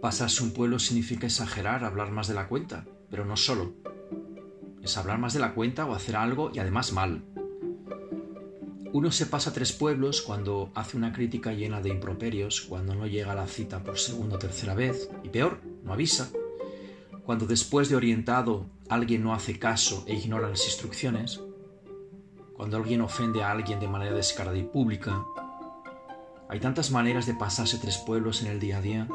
Pasarse un pueblo significa exagerar, hablar más de la cuenta, pero no solo. Es hablar más de la cuenta o hacer algo y además mal. Uno se pasa tres pueblos cuando hace una crítica llena de improperios, cuando no llega a la cita por segunda o tercera vez, y peor, no avisa, cuando después de orientado alguien no hace caso e ignora las instrucciones, cuando alguien ofende a alguien de manera descarada y pública. Hay tantas maneras de pasarse tres pueblos en el día a día